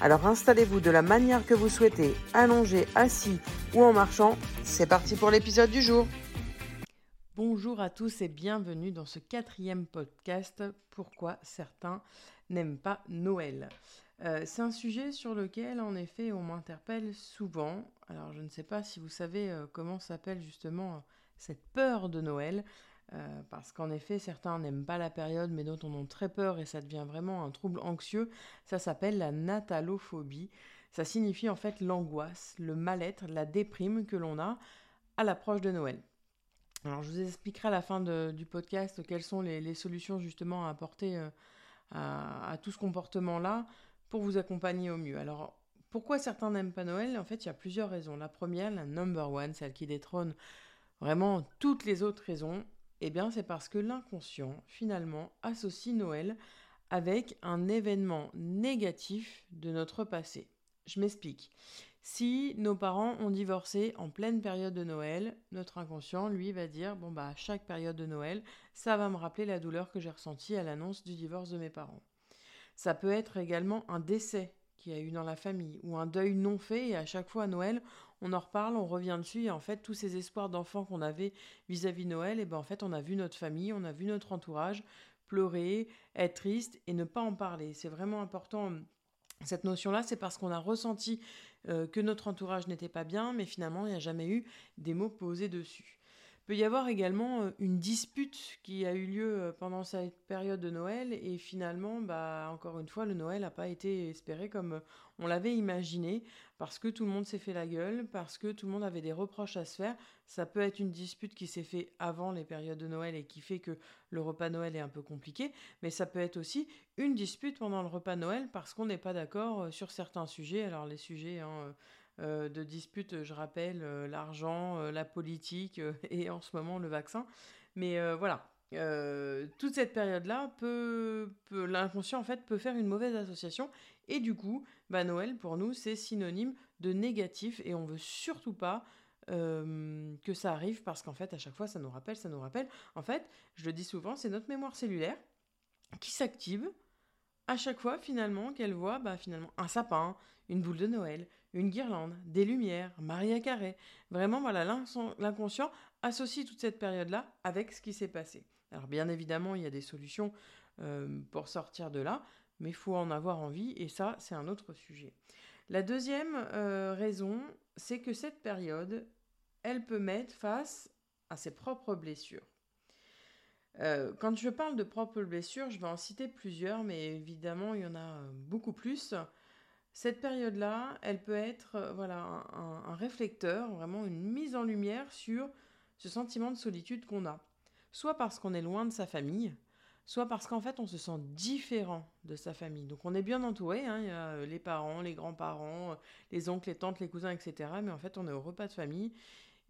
Alors installez-vous de la manière que vous souhaitez, allongé, assis ou en marchant. C'est parti pour l'épisode du jour. Bonjour à tous et bienvenue dans ce quatrième podcast Pourquoi certains n'aiment pas Noël. Euh, c'est un sujet sur lequel en effet on m'interpelle souvent. Alors je ne sais pas si vous savez euh, comment s'appelle justement cette peur de Noël. Euh, parce qu'en effet, certains n'aiment pas la période, mais d'autres en ont très peur et ça devient vraiment un trouble anxieux. Ça s'appelle la natalophobie. Ça signifie en fait l'angoisse, le mal-être, la déprime que l'on a à l'approche de Noël. Alors, je vous expliquerai à la fin du podcast quelles sont les, solutions justement à apporter euh, à, à, tout ce comportement-là pour vous accompagner au mieux. Alors, pourquoi certains n'aiment pas Noël? En fait, il y a plusieurs raisons. La première, la number one, celle qui détrône vraiment toutes les autres raisons, eh bien, c'est parce que l'inconscient, finalement, associe Noël avec un événement négatif de notre passé. Je m'explique. Si nos parents ont divorcé en pleine période de Noël, notre inconscient, lui, va dire bon bah à chaque période de Noël, ça va me rappeler la douleur que j'ai ressentie à l'annonce du divorce de mes parents. Ça peut être également un décès qu'il y a eu dans la famille ou un deuil non fait et à chaque fois Noël, on en reparle, on revient dessus, et en fait, tous ces espoirs d'enfants qu'on avait vis-à-vis Noël, et ben en fait, on a vu notre famille, on a vu notre entourage pleurer, être triste et ne pas en parler. C'est vraiment important. Cette notion-là, c'est parce qu'on a ressenti euh, que notre entourage n'était pas bien, mais finalement, il n'y a jamais eu des mots posés dessus peut y avoir également euh, une dispute qui a eu lieu euh, pendant cette période de Noël et finalement, bah, encore une fois, le Noël n'a pas été espéré comme euh, on l'avait imaginé parce que tout le monde s'est fait la gueule, parce que tout le monde avait des reproches à se faire. Ça peut être une dispute qui s'est fait avant les périodes de Noël et qui fait que le repas Noël est un peu compliqué, mais ça peut être aussi une dispute pendant le repas Noël parce qu'on n'est pas d'accord sur certains sujets. Alors les sujets, hein, de disputes, je rappelle, euh, l'argent, euh, la politique et en ce moment le vaccin. Mais voilà, toute cette période-là peut, l'inconscient en fait peut faire une mauvaise association et du coup, bah, Noël pour nous c'est synonyme de négatif et on veut surtout pas que ça arrive parce qu'en fait à chaque fois ça nous rappelle, ça nous rappelle. En fait, je le dis souvent, c'est notre mémoire cellulaire qui s'active à chaque fois finalement qu'elle voit bah, finalement un sapin, une boule de Noël, une guirlande, des lumières, Maria Carré. Vraiment, voilà, l'inconscient associe toute cette période-là avec ce qui s'est passé. Alors bien évidemment, il y a des solutions euh, pour sortir de là, mais il faut en avoir envie, et ça, c'est un autre sujet. La deuxième euh, raison, c'est que cette période, elle peut mettre face à ses propres blessures. Euh, quand je parle de propres blessures, je vais en citer plusieurs, mais évidemment, il y en a beaucoup plus. Cette période-là, elle peut être euh, voilà, un, réflecteur, vraiment une mise en lumière sur ce sentiment de solitude qu'on a. Soit parce qu'on est loin de sa famille, soit parce qu'en fait on se sent différent de sa famille. Donc on est bien entouré, hein, il y a euh, les parents, les grands-parents, euh, les oncles, les tantes, les cousins, etc. Mais en fait on est au repas de famille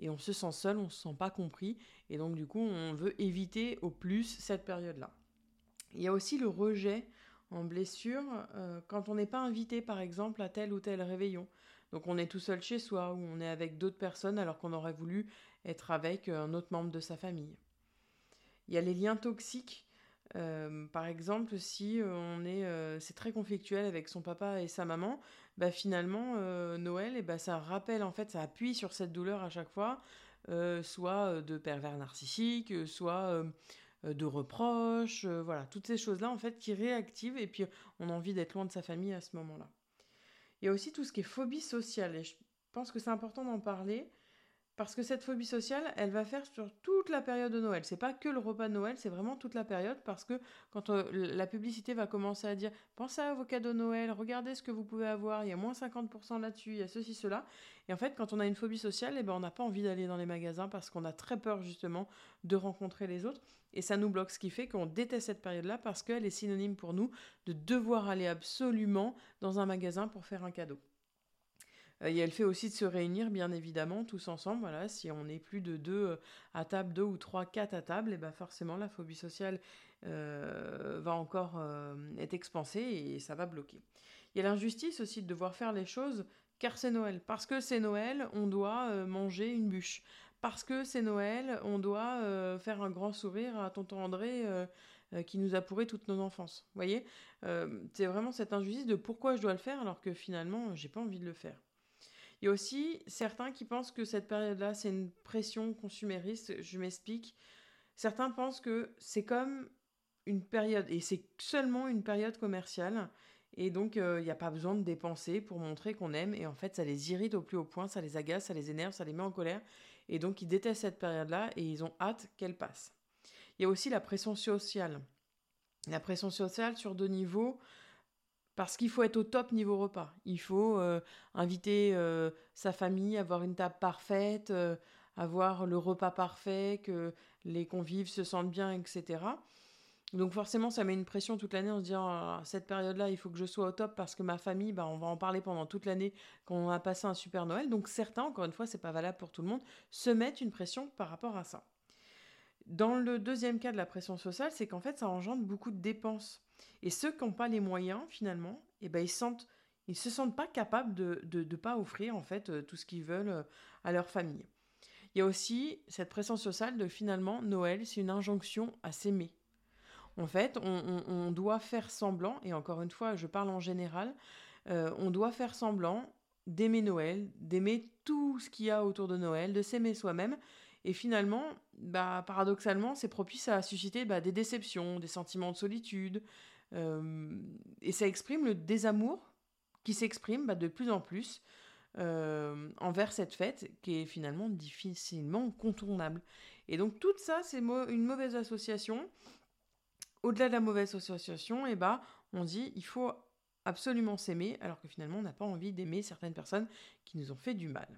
et on se sent seul, on se sent pas compris. Et donc du coup on veut éviter au plus cette période-là. Il y a aussi le rejet en blessure euh, quand on n'est pas invité par exemple à tel ou tel réveillon. Donc on est tout seul chez soi ou on est avec d'autres personnes alors qu'on aurait voulu être avec un autre membre de sa famille. Il y a les liens toxiques. Euh, par exemple, si on est, euh, c'est très conflictuel avec son papa et sa maman, bah finalement Noël, et eh bah ça rappelle en fait, ça appuie sur cette douleur à chaque fois, soit de pervers narcissiques, soit euh, de reproches, euh, voilà, toutes ces choses-là en fait qui réactivent et puis on a envie d'être loin de sa famille à ce moment-là. Il y a aussi tout ce qui est phobie sociale et je pense que c'est important d'en parler parce que cette phobie sociale, elle va faire sur toute la période de Noël. C'est pas que le repas de Noël, c'est vraiment toute la période parce que quand euh, la publicité va commencer à dire pensez à vos cadeaux Noël, regardez ce que vous pouvez avoir, il y a moins 50% là-dessus, il y a ceci, cela. Et en fait, quand on a une phobie sociale, eh ben, on n'a pas envie d'aller dans les magasins parce qu'on a très peur justement de rencontrer les autres. Et ça nous bloque, ce qui fait qu'on déteste cette période-là parce qu'elle est synonyme pour nous de devoir aller absolument dans un magasin pour faire un cadeau. Euh, et elle fait aussi de se réunir, bien évidemment, tous ensemble. Voilà, si on est plus de deux euh, à table, deux ou trois, quatre à table, et ben forcément la phobie sociale euh, va encore être expansée et ça va bloquer. Il y a l'injustice aussi de devoir faire les choses car c'est Noël. Parce que c'est Noël, on doit manger une bûche. Parce que c'est Noël, on doit faire un grand sourire à tonton André qui nous a pourré toute nos enfances. Vous voyez? C'est vraiment cette injustice de pourquoi je dois le faire alors que finalement, j'ai pas envie de le faire. Il y a aussi certains qui pensent que cette période-là, c'est une pression consumériste. Je m'explique. Certains pensent que c'est comme une période, et c'est seulement une période commerciale. Et donc, euh, il n'y a pas besoin de dépenser pour montrer qu'on aime. Et en fait, ça les irrite au plus haut point, ça les agace, ça les énerve, ça les met en colère. Et donc, ils détestent cette période-là et ils ont hâte qu'elle passe. Il y a aussi la pression sociale. La pression sociale sur deux niveaux. Parce qu'il faut être au top niveau repas. Il faut euh, inviter euh, sa famille, avoir une table parfaite, euh, avoir le repas parfait, que les convives se sentent bien, etc. Donc forcément, ça met une pression toute l'année en se disant, ah, cette période-là, il faut que je sois au top parce que ma famille, bah, on va en parler pendant toute l'année quand on a passé un super Noël. Donc certains, encore une fois, c'est pas valable pour tout le monde, se mettent une pression par rapport à ça. Dans le deuxième cas de la pression sociale, c'est qu'en fait, ça engendre beaucoup de dépenses. Et ceux qui n'ont pas les moyens, finalement, eh ben, ils sentent, ils se sentent pas capables de ne pas offrir en fait euh, tout ce qu'ils veulent euh, à leur famille. Il y a aussi cette pression sociale de finalement Noël, c'est une injonction à s'aimer. En fait, on, doit faire semblant, et encore une fois, je parle en général, euh, on doit faire semblant d'aimer Noël, d'aimer tout ce qu'il y a autour de Noël, de s'aimer soi-même. Et finalement, bah, paradoxalement, c'est propice à susciter bah, des déceptions, des sentiments de solitude. Euh, et ça exprime le désamour qui s'exprime bah, de plus en plus euh, envers cette fête qui est finalement difficilement contournable. Et donc tout ça, c'est une mauvaise association. Au-delà de la mauvaise association, eh bah, on dit il faut absolument s'aimer, alors que finalement on n'a pas envie d'aimer certaines personnes qui nous ont fait du mal.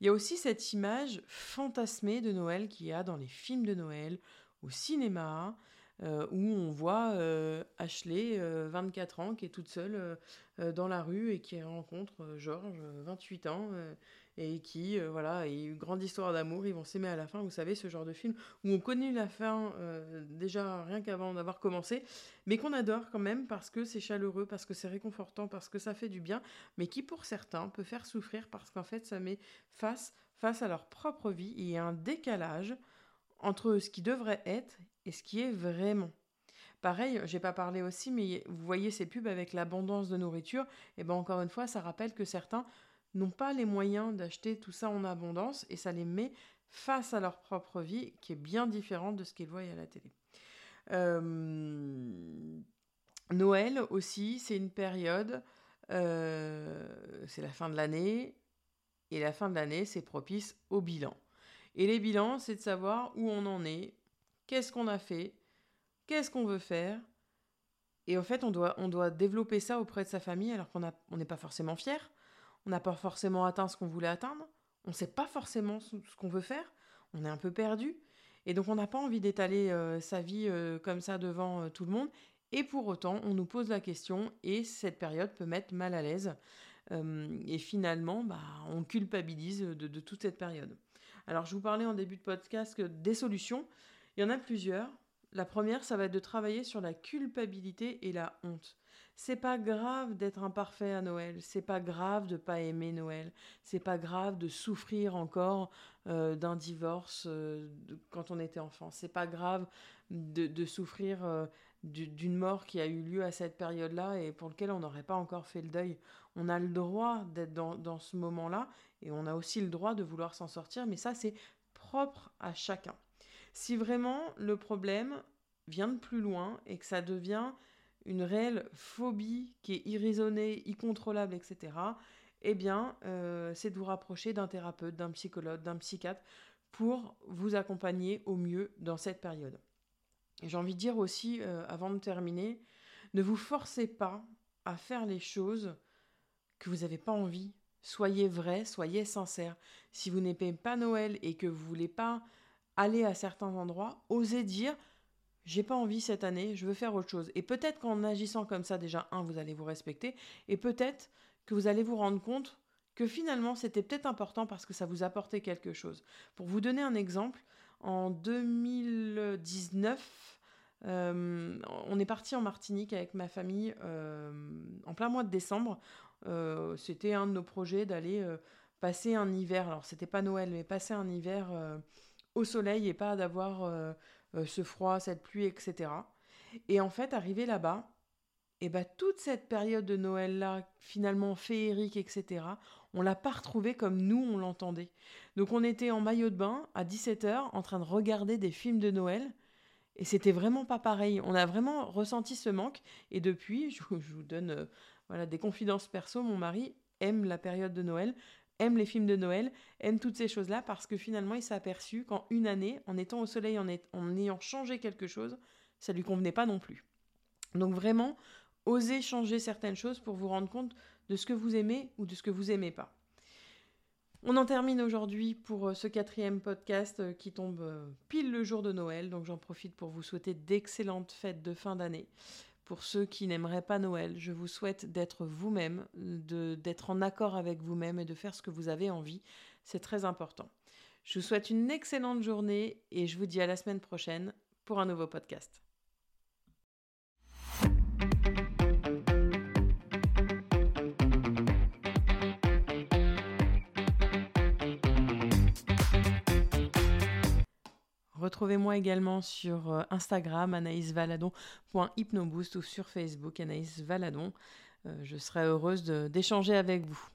Il y a aussi cette image fantasmée de Noël qu'il y a dans les films de Noël, au cinéma, euh, où on voit euh, Ashley, 24 euh, ans, qui est toute seule dans la rue et qui rencontre Georges, 28 ans, et qui, voilà, a une grande histoire d'amour, ils vont s'aimer à la fin, vous savez, ce genre de film où on connaît la fin déjà rien qu'avant d'avoir commencé, mais qu'on adore quand même parce que c'est chaleureux, parce que c'est réconfortant, parce que ça fait du bien, mais qui pour certains peut faire souffrir parce qu'en fait ça met face, face à leur propre vie, il y a un décalage entre ce qui devrait être et ce qui est vraiment. Pareil, j'ai pas parlé aussi, mais vous voyez ces pubs avec l'abondance de nourriture, et ben encore une fois, ça rappelle que certains n'ont pas les moyens d'acheter tout ça en abondance et ça les met face à leur propre vie qui est bien différente de ce qu'ils voient à la télé. Euh, Noël aussi, c'est une période, euh, c'est la fin de l'année, et la fin de l'année, c'est propice au bilan. Et les bilans, c'est de savoir où on en est, qu'est-ce qu'on a fait, qu'est-ce qu'on veut faire. Et en fait, on doit, on doit développer ça auprès de sa famille alors qu'on n'est pas forcément fier, on n'a pas forcément atteint ce qu'on voulait atteindre, on ne sait pas forcément ce, qu'on veut faire, on est un peu perdu. Et donc on n'a pas envie d'étaler euh, sa vie euh, comme ça devant euh, tout le monde. Et pour autant, on nous pose la question et cette période peut mettre mal à l'aise. et finalement, bah, on culpabilise de, toute cette période. Alors je vous parlais en début de podcast des solutions. Il y en a plusieurs. La première, ça va être de travailler sur la culpabilité et la honte. C'est pas grave d'être imparfait à Noël, c'est pas grave de pas aimer Noël, c'est pas grave de souffrir encore euh, d'un divorce euh, quand on était enfant, c'est pas grave de, souffrir euh, d'une mort qui a eu lieu à cette période-là et pour lequel on n'aurait pas encore fait le deuil. On a le droit d'être dans ce moment-là et on a aussi le droit de vouloir s'en sortir, mais ça c'est propre à chacun. Si vraiment le problème vient de plus loin et que ça devient une réelle phobie qui est irraisonnée, incontrôlable, etc., eh bien, euh, c'est de vous rapprocher d'un thérapeute, d'un psychologue, d'un psychiatre pour vous accompagner au mieux dans cette période. J'ai envie de dire aussi, euh, avant de terminer, ne vous forcez pas à faire les choses que vous n'avez pas envie. Soyez vrai, soyez sincère. Si vous n'aimez pas Noël et que vous voulez pas aller à certains endroits, osez dire j'ai pas envie cette année, je veux faire autre chose. Et peut-être qu'en agissant comme ça, déjà, un, vous allez vous respecter, et peut-être que vous allez vous rendre compte que finalement c'était peut-être important parce que ça vous apportait quelque chose. Pour vous donner un exemple, en 2019, euh, on est parti en Martinique avec ma famille euh, en plein mois de décembre. Euh, c'était un de nos projets d'aller passer un hiver. Alors c'était pas Noël, mais passer un hiver au soleil et pas d'avoir ce froid, cette pluie, etc. Et en fait, arrivé là-bas, et bah, toute cette période de Noël là, finalement féerique, etc., on l'a pas retrouvée comme nous on l'entendait. Donc on était en maillot de bain à 17h en train de regarder des films de Noël et c'était vraiment pas pareil. On a vraiment ressenti ce manque. Et depuis, je, vous donne euh, voilà, des confidences perso. Mon mari aime la période de Noël, aime les films de Noël, aime toutes ces choses-là parce que finalement, il s'est aperçu qu'en une année, en étant au soleil, en, ayant changé quelque chose, ça lui convenait pas non plus. Donc vraiment, osez changer certaines choses pour vous rendre compte de ce que vous aimez ou de ce que vous aimez pas. On en termine aujourd'hui pour euh, ce quatrième podcast euh, qui tombe euh, pile le jour de Noël. Donc j'en profite pour vous souhaiter d'excellentes fêtes de fin d'année. Pour ceux qui n'aimeraient pas Noël, je vous souhaite d'être vous-même, d'être en accord avec vous-même et de faire ce que vous avez envie. C'est très important. Je vous souhaite une excellente journée et je vous dis à la semaine prochaine pour un nouveau podcast. Retrouvez-moi également sur euh, Instagram anaïsvaladon.hypnoboost ou sur Facebook Anaïs Valadon. Euh, je serai heureuse d'échanger avec vous.